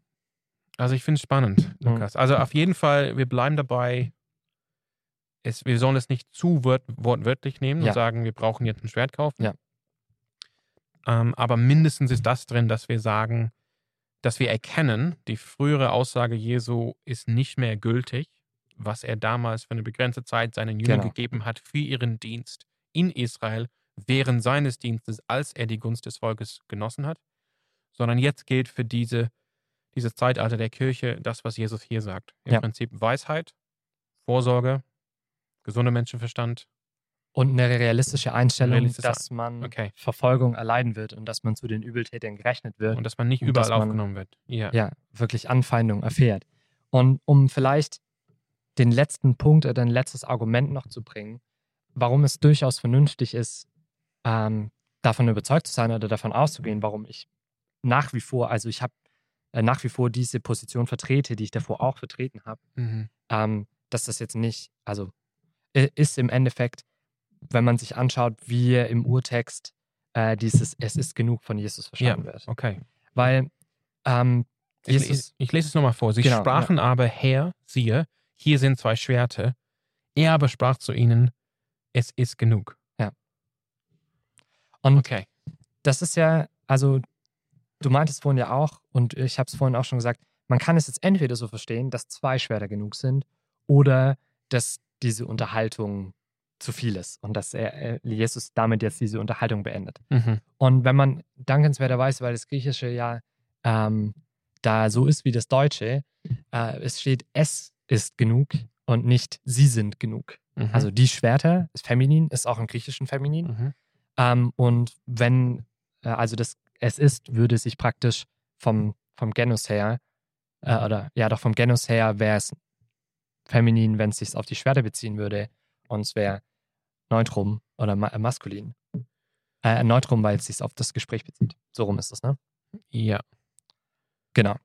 Also ich finde es spannend, Mhm. Lukas. Also auf jeden Fall, wir bleiben dabei. Es, wir sollen es nicht zu wort, wortwörtlich nehmen Ja. und sagen, wir brauchen jetzt ein Schwert kaufen. Ja. Ähm, aber mindestens ist das drin, dass wir sagen, dass wir erkennen, die frühere Aussage Jesu ist nicht mehr gültig, was er damals für eine begrenzte Zeit seinen Jüngern Genau. gegeben hat für ihren Dienst in Israel während seines Dienstes, als er die Gunst des Volkes genossen hat, sondern jetzt gilt für diese, dieses Zeitalter der Kirche das, was Jesus hier sagt. Im Ja. Prinzip Weisheit, Vorsorge, gesunder Menschenverstand. Und eine realistische Einstellung, Realistische- dass man Okay. Verfolgung erleiden wird und dass man zu den Übeltätern gerechnet wird. Und dass man nicht Und überall man- aufgenommen wird. Ja. ja, wirklich Anfeindung erfährt. Und um vielleicht den letzten Punkt oder ein letztes Argument noch zu bringen, warum es durchaus vernünftig ist, ähm, davon überzeugt zu sein oder davon auszugehen, warum ich nach wie vor, also ich habe äh, nach wie vor diese Position vertrete, die ich davor auch vertreten habe, Mhm. ähm, dass das jetzt nicht, also i- ist im Endeffekt, wenn man sich anschaut, wie im Urtext äh, dieses Es ist genug von Jesus verstanden wird. Okay. Weil ähm, Ich, Jesus, ich, ich lese es nochmal vor. Sie Genau, sprachen aber, Herr, siehe, hier sind zwei Schwerter. Er aber sprach zu ihnen, es ist genug. Und Okay. das ist ja, also du meintest vorhin ja auch, und ich habe es vorhin auch schon gesagt, man kann es jetzt entweder so verstehen, dass zwei Schwerter genug sind oder dass diese Unterhaltung zu viel ist und dass er, äh, Jesus damit jetzt diese Unterhaltung beendet. Mhm. Und wenn man dankenswerterweise, weil das Griechische ja ähm, da so ist wie das Deutsche, äh, es steht, es ist genug und nicht sie sind genug. Mhm. Also die Schwerter ist feminin, ist auch im Griechischen feminin. Mhm. Ähm, und wenn, äh, also das es ist, würde sich praktisch vom, vom Genus her, äh, oder ja doch vom Genus her wäre es feminin, wenn es sich auf die Schwerter beziehen würde. Und es wäre neutrum oder ma äh, maskulin. Äh, neutrum, weil es sich auf das Gespräch bezieht. So rum ist es, ne? Ja. Genau.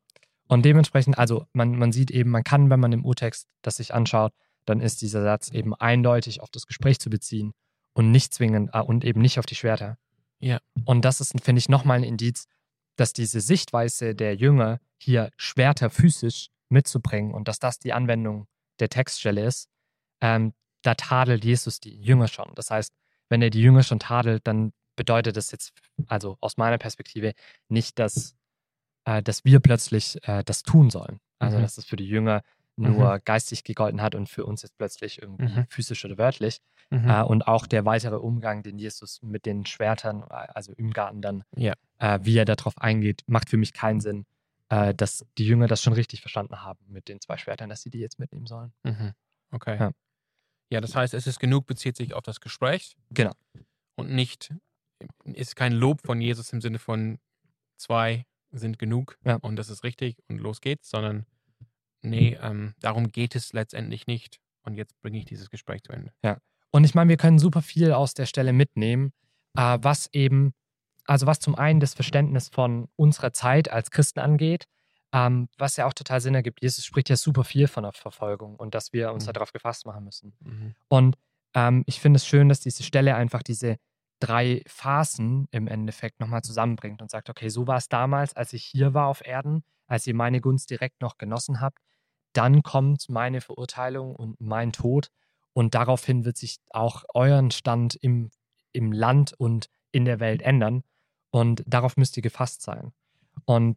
Und dementsprechend, also man, man sieht eben, man kann, wenn man im Urtext das sich anschaut, dann ist dieser Satz eben eindeutig auf das Gespräch zu beziehen und nicht zwingend äh, und eben nicht auf die Schwerter. Ja. Und das ist, finde ich, nochmal ein Indiz, dass diese Sichtweise der Jünger, hier Schwerter physisch mitzubringen und dass das die Anwendung der Textstelle ist, ähm, da tadelt Jesus die Jünger schon. Das heißt, wenn er die Jünger schon tadelt, dann bedeutet das jetzt, also aus meiner Perspektive, nicht, dass, äh, dass wir plötzlich äh, das tun sollen. Also, Mhm. dass es für die Jünger nur geistig gegolten hat und für uns jetzt plötzlich irgendwie Mhm. physisch oder wörtlich. Mhm. Äh, und auch der weitere Umgang, den Jesus mit den Schwertern, äh, also im Garten dann, Ja. äh, wie er darauf eingeht, macht für mich keinen Sinn, äh, dass die Jünger das schon richtig verstanden haben mit den zwei Schwertern, dass sie die jetzt mitnehmen sollen. Mhm. Okay. Ja. Ja. das heißt, es ist genug, bezieht sich auf das Gespräch. Genau. Und nicht, ist kein Lob von Jesus im Sinne von zwei sind genug Ja. und das ist richtig und los geht's, sondern nee, ähm, darum geht es letztendlich nicht. Und jetzt bringe ich dieses Gespräch zu Ende. Und ich meine, wir können super viel aus der Stelle mitnehmen, äh, was eben, also was zum einen das Verständnis von unserer Zeit als Christen angeht, ähm, was ja auch total Sinn ergibt. Jesus spricht ja super viel von der Verfolgung und dass wir uns Mhm. darauf gefasst machen müssen. Mhm. Und ähm, ich finde es schön, dass diese Stelle einfach diese drei Phasen im Endeffekt nochmal zusammenbringt und sagt, okay, so war es damals, als ich hier war auf Erden, als ihr meine Gunst direkt noch genossen habt. Dann kommt meine Verurteilung und mein Tod. Und daraufhin wird sich auch euren Stand im, im Land und in der Welt ändern. Und darauf müsst ihr gefasst sein. Und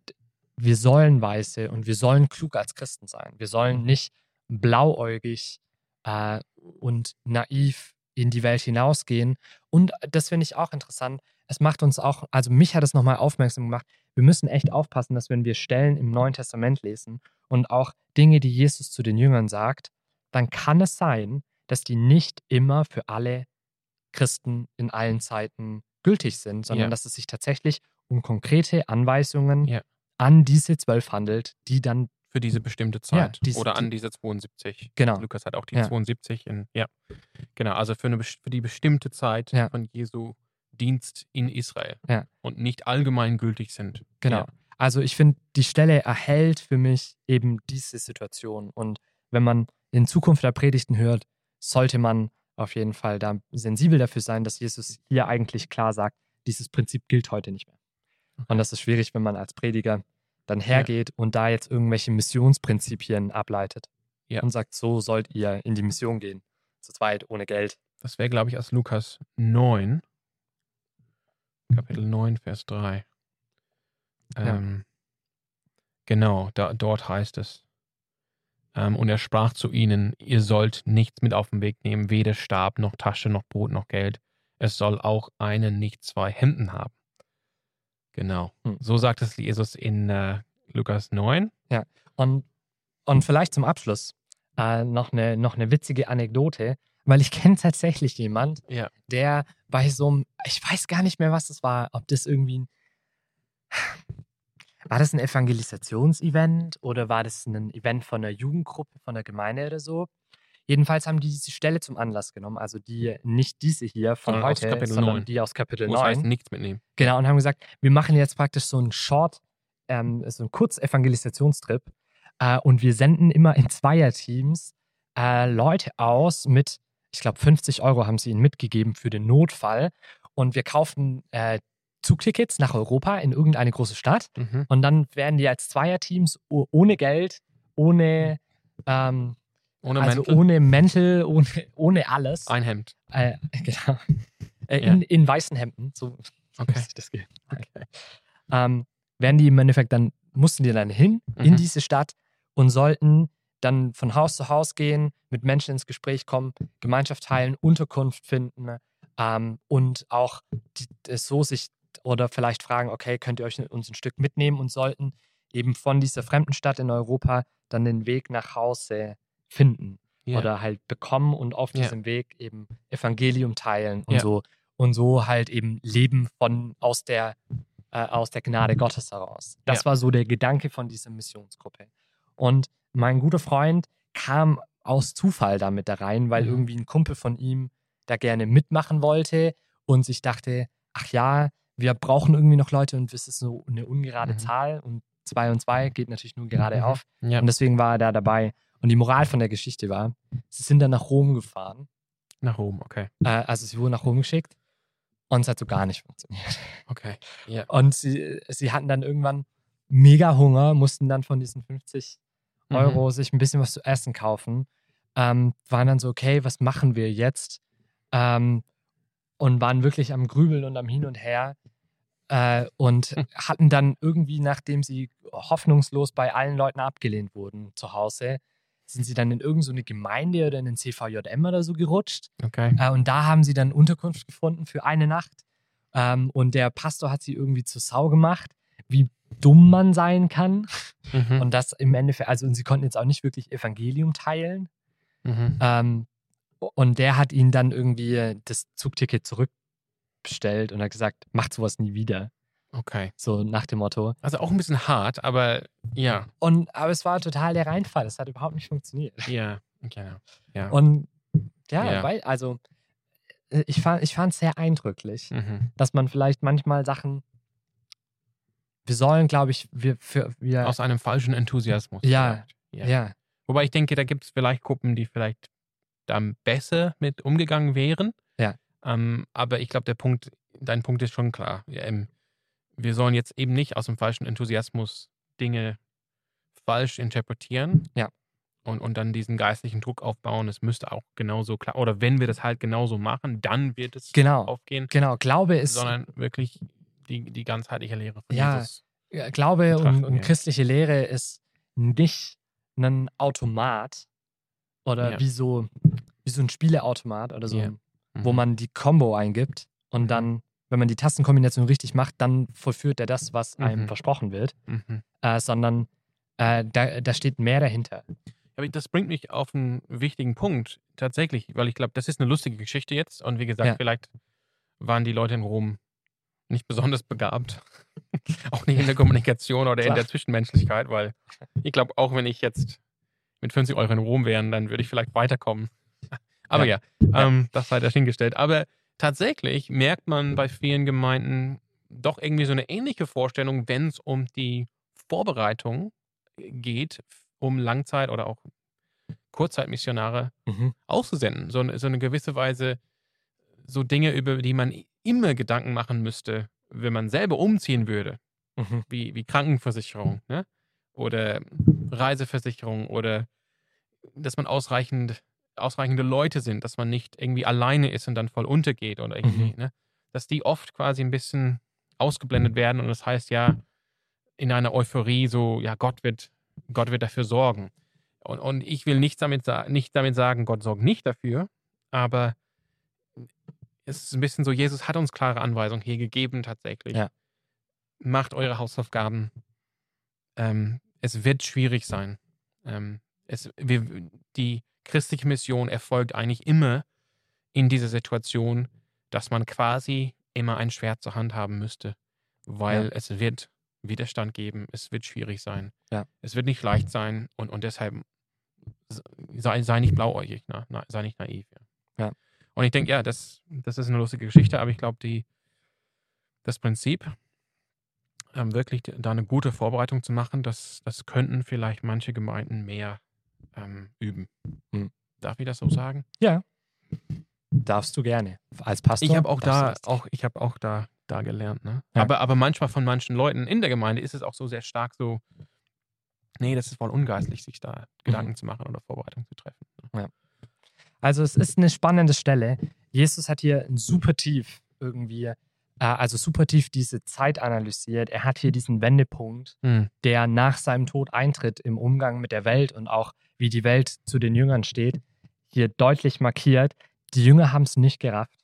wir sollen weise und wir sollen klug als Christen sein. Wir sollen nicht blauäugig äh, und naiv in die Welt hinausgehen. Und das finde ich auch interessant. Es macht uns auch, also mich hat es nochmal aufmerksam gemacht, wir müssen echt aufpassen, dass wenn wir Stellen im Neuen Testament lesen und auch Dinge, die Jesus zu den Jüngern sagt, dann kann es sein, dass die nicht immer für alle Christen in allen Zeiten gültig sind, sondern Ja. dass es sich tatsächlich um konkrete Anweisungen Ja. An diese zwölf handelt, die dann, Für diese bestimmte Zeit. diese- Oder an die- diese 72. genau, Lukas hat auch die Ja. 72 in, ja. Genau, also für, eine, für die bestimmte Zeit Ja. von Jesu Dienst in Israel. Ja. Und nicht allgemeingültig sind. genau. Ja. Also ich finde, die Stelle erhält für mich eben diese Situation. Und wenn man in Zukunft der Predigten hört, sollte man auf jeden Fall da sensibel dafür sein, dass Jesus hier eigentlich klar sagt, dieses Prinzip gilt heute nicht mehr. Und das ist schwierig, wenn man als Prediger dann hergeht und da jetzt irgendwelche Missionsprinzipien ableitet Ja. und sagt, so sollt ihr in die Mission gehen. Zu zweit, ohne Geld. Das wäre, glaube ich, aus Lukas 9, Kapitel 9, Vers 3. Ja. Ähm, Genau, da, dort heißt es. Ähm, und er sprach zu ihnen, ihr sollt nichts mit auf den Weg nehmen, weder Stab noch Tasche noch Brot noch Geld. Es soll auch eine, nicht zwei Hemden haben. Genau. Hm. So sagt es Jesus in äh, Lukas 9. Und, und vielleicht zum Abschluss äh, noch, eine, noch eine witzige Anekdote, weil ich kenne tatsächlich jemand, Ja. der bei so einem, ich weiß gar nicht mehr, was das war, ob das irgendwie ein, war das ein Evangelisationsevent oder war das ein Event von einer Jugendgruppe, von der Gemeinde oder so? Jedenfalls haben die diese Stelle zum Anlass genommen, also die nicht diese hier von Sondern aus heute, Kapitel sondern 9. die aus Kapitel Wo es heißt, 9. nichts mitnehmen. Genau, und haben gesagt, wir machen jetzt praktisch so einen Short, ähm, so einen Kurz-Evangelisationstrip äh, und wir senden immer in Zweierteams äh, Leute aus mit, ich glaube, 50 Euro haben sie ihnen mitgegeben für den Notfall und wir kaufen äh, Zugtickets nach Europa in irgendeine große Stadt Mhm. und dann werden die als Zweierteams ohne Geld, ohne, ähm, Ohne also Mäntel, ohne Mäntel, ohne, ohne alles, ein Hemd. äh, (laughs) genau, äh, Ja. in, in weißen Hemden, so (laughs) Okay. muss ich das gehen. Ähm, werden die im Endeffekt dann, mussten die dann hin in Mhm. diese Stadt und sollten dann von Haus zu Haus gehen, mit Menschen ins Gespräch kommen, Gemeinschaft teilen, Unterkunft finden ähm, und auch die, so sich oder vielleicht fragen, okay, könnt ihr euch uns ein Stück mitnehmen und sollten eben von dieser fremden Stadt in Europa dann den Weg nach Hause finden Ja. oder halt bekommen und auf diesem Weg eben Evangelium teilen und Ja. so und so halt eben leben von aus der äh, aus der Gnade Gottes heraus. Das war so der Gedanke von dieser Missionsgruppe. Und mein guter Freund kam aus Zufall damit da rein, weil Mhm. irgendwie ein Kumpel von ihm da gerne mitmachen wollte und sich dachte, ach ja, wir brauchen irgendwie noch Leute und es ist so eine ungerade Mhm. Zahl und zwei und zwei geht natürlich nur gerade Mhm. auf. Ja. Und deswegen war er da dabei. Und die Moral von der Geschichte war, sie sind dann nach Rom gefahren. Nach oben, okay. Äh, also sie wurden nach Rom geschickt und es hat so gar nicht funktioniert. Okay. Ja. Und sie, sie hatten dann irgendwann mega Hunger, mussten dann von diesen 50 Mhm. Euro sich ein bisschen was zu essen kaufen. Ähm, waren dann so, okay, was machen wir jetzt? Ähm, und waren wirklich am Grübeln und am Hin und Her. Äh, und Hm. hatten dann irgendwie, nachdem sie hoffnungslos bei allen Leuten abgelehnt wurden zu Hause, sind sie dann in irgendeine so eine Gemeinde oder in den CVJM oder so gerutscht. Okay. Äh, und da haben sie dann Unterkunft gefunden für eine Nacht. Ähm, und der Pastor hat sie irgendwie zur Sau gemacht, wie dumm man sein kann. Mhm. Und das im Endeffekt, also und sie konnten jetzt auch nicht wirklich Evangelium teilen. Mhm. Ähm, und der hat ihnen dann irgendwie das Zugticket zurückbestellt und hat gesagt, macht sowas nie wieder. Okay. So nach dem Motto. Also auch ein bisschen hart, aber ja. Und aber es war total der Reinfall. Es hat überhaupt nicht funktioniert. Ja. Genau. Ja. Und ja, Ja. weil, also äh, ich fand ich es sehr eindrücklich. mhm. dass man vielleicht manchmal Sachen. Wir sollen, glaube ich, wir für wir. Aus einem falschen Enthusiasmus. Ja. vielleicht. ja. Wobei ich denke, da gibt es vielleicht Gruppen, die vielleicht dann besser mit umgegangen wären. Ja. Ähm, aber ich glaube, der Punkt, dein Punkt ist schon klar. Ja, ähm, wir sollen jetzt eben nicht aus dem falschen Enthusiasmus Dinge falsch interpretieren. Ja. Und, und dann diesen geistlichen Druck aufbauen. Es müsste auch genauso klar. Oder wenn wir das halt genauso machen, dann wird es Genau. aufgehen. Genau. Glaube ist. Sondern wirklich die, die ganzheitliche Lehre von Ja. Jesus. Glaube und, und christliche Lehre ist nicht ein Automat oder Ja. wie, so, wie so ein Spieleautomat oder so, wo Mhm. man die Combo eingibt und Mhm. dann, wenn man die Tastenkombination richtig macht, dann vollführt er das, was einem Mhm. versprochen wird, Mhm. äh, sondern äh, da, da steht mehr dahinter. Aber das bringt mich auf einen wichtigen Punkt, tatsächlich, weil ich glaube, das ist eine lustige Geschichte jetzt. Und wie gesagt, Ja. vielleicht waren die Leute in Rom nicht besonders begabt. (laughs) auch nicht in der Kommunikation oder in der Zwischenmenschlichkeit, weil ich glaube, auch wenn ich jetzt mit 50 Euro in Rom wäre, dann würde ich vielleicht weiterkommen. (laughs) Aber ja, Ja. Ähm, das sei dahingestellt. Aber tatsächlich merkt man bei vielen Gemeinden doch irgendwie so eine ähnliche Vorstellung, wenn es um die Vorbereitung geht, um Langzeit- oder auch Kurzzeitmissionare Mhm. auszusenden. So, eine- so eine gewisse Weise, so Dinge, über die man immer Gedanken machen müsste, wenn man selber umziehen würde, Mhm. wie, wie Krankenversicherung ne? oder Reiseversicherung oder dass man ausreichend, ausreichende Leute sind, dass man nicht irgendwie alleine ist und dann voll untergeht oder irgendwie, Mhm. ne? dass die oft quasi ein bisschen ausgeblendet werden und das heißt ja in einer Euphorie so, ja, Gott wird, Gott wird dafür sorgen. Und, und ich will nicht damit, nicht damit sagen, Gott sorgt nicht dafür, aber es ist ein bisschen so, Jesus hat uns klare Anweisungen hier gegeben tatsächlich. Ja. Macht eure Hausaufgaben. Ähm, es wird schwierig sein. Ähm, es, wir, die christliche Mission erfolgt eigentlich immer in dieser Situation, dass man quasi immer ein Schwert zur Hand haben müsste, weil Ja. es wird Widerstand geben, es wird schwierig sein, Ja. es wird nicht leicht sein und, und deshalb sei, sei nicht blauäugig, na, na, sei nicht naiv. Ja. Und ich denke, ja, das, das ist eine lustige Geschichte, aber ich glaube, die das Prinzip, ähm, wirklich da eine gute Vorbereitung zu machen, das, das könnten vielleicht manche Gemeinden mehr ähm, üben. Hm. Darf ich das so sagen? Darfst du gerne. Als Pastor. Ich habe auch da, auch, ich habe auch da, da gelernt, ne? Ja. Aber, aber manchmal von manchen Leuten in der Gemeinde ist es auch so sehr stark so, nee, das ist voll ungeistlich, sich da Gedanken zu machen oder Vorbereitungen zu treffen. ne? Also es ist eine spannende Stelle. Jesus hat hier ein super tief irgendwie, äh, also super tief diese Zeit analysiert. Er hat hier diesen Wendepunkt, Hm. der nach seinem Tod eintritt im Umgang mit der Welt und auch wie die Welt zu den Jüngern steht, hier deutlich markiert. Die Jünger haben es nicht gerafft.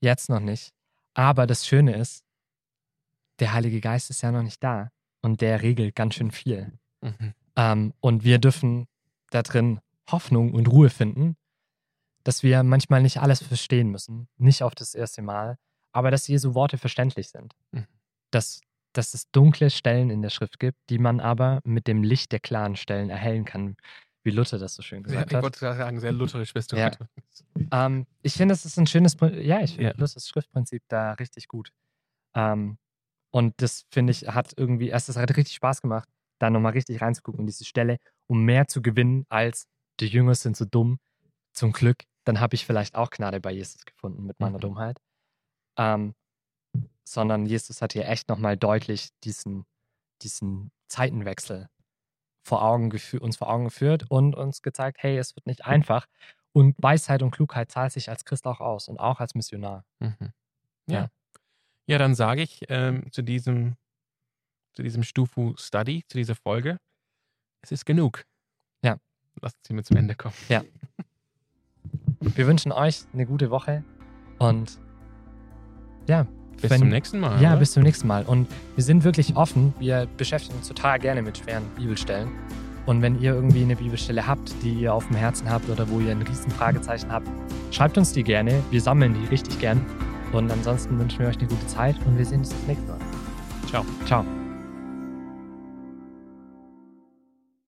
Jetzt noch nicht. Aber das Schöne ist, der Heilige Geist ist ja noch nicht da und der regelt ganz schön viel. Mhm. Ähm, und wir dürfen da drin Hoffnung und Ruhe finden, dass wir manchmal nicht alles verstehen müssen, nicht auf das erste Mal, aber dass Jesu Worte verständlich sind. Mhm. Dass, dass es dunkle Stellen in der Schrift gibt, die man aber mit dem Licht der klaren Stellen erhellen kann, wie Luther das so schön gesagt ich hat. wollte gerade sagen, sehr lutherisch bist du Ja. Ähm, ich finde, es ist ein schönes, ja, ich finde Ja. das Schriftprinzip da richtig gut. Ähm, und das finde ich, hat irgendwie, es hat richtig Spaß gemacht, da nochmal richtig reinzugucken in diese Stelle, um mehr zu gewinnen, als die Jünger sind so dumm. Zum Glück, dann habe ich vielleicht auch Gnade bei Jesus gefunden mit meiner Mhm. Dummheit. Ähm, sondern Jesus hat hier echt nochmal deutlich diesen, diesen Zeitenwechsel vor Augen uns vor Augen geführt und uns gezeigt, hey, es wird nicht einfach. Und Weisheit und Klugheit zahlt sich als Christ auch aus und auch als Missionar. Mhm. Ja. Ja. Ja, dann sage ich ähm, zu diesem, zu diesem Stufu Study, zu dieser Folge, es ist genug. Ja. Lasst sie mir zum Ende kommen. Wir wünschen euch eine gute Woche und ja, Bis wenn- zum nächsten Mal. Ja, oder? bis zum nächsten Mal. Und wir sind wirklich offen. Wir beschäftigen uns total gerne mit schweren Bibelstellen. Und wenn ihr irgendwie eine Bibelstelle habt, die ihr auf dem Herzen habt oder wo ihr ein riesen Fragezeichen habt, schreibt uns die gerne. Wir sammeln die richtig gern. Und ansonsten wünschen wir euch eine gute Zeit und wir sehen uns das nächste Mal. Ciao. Ciao.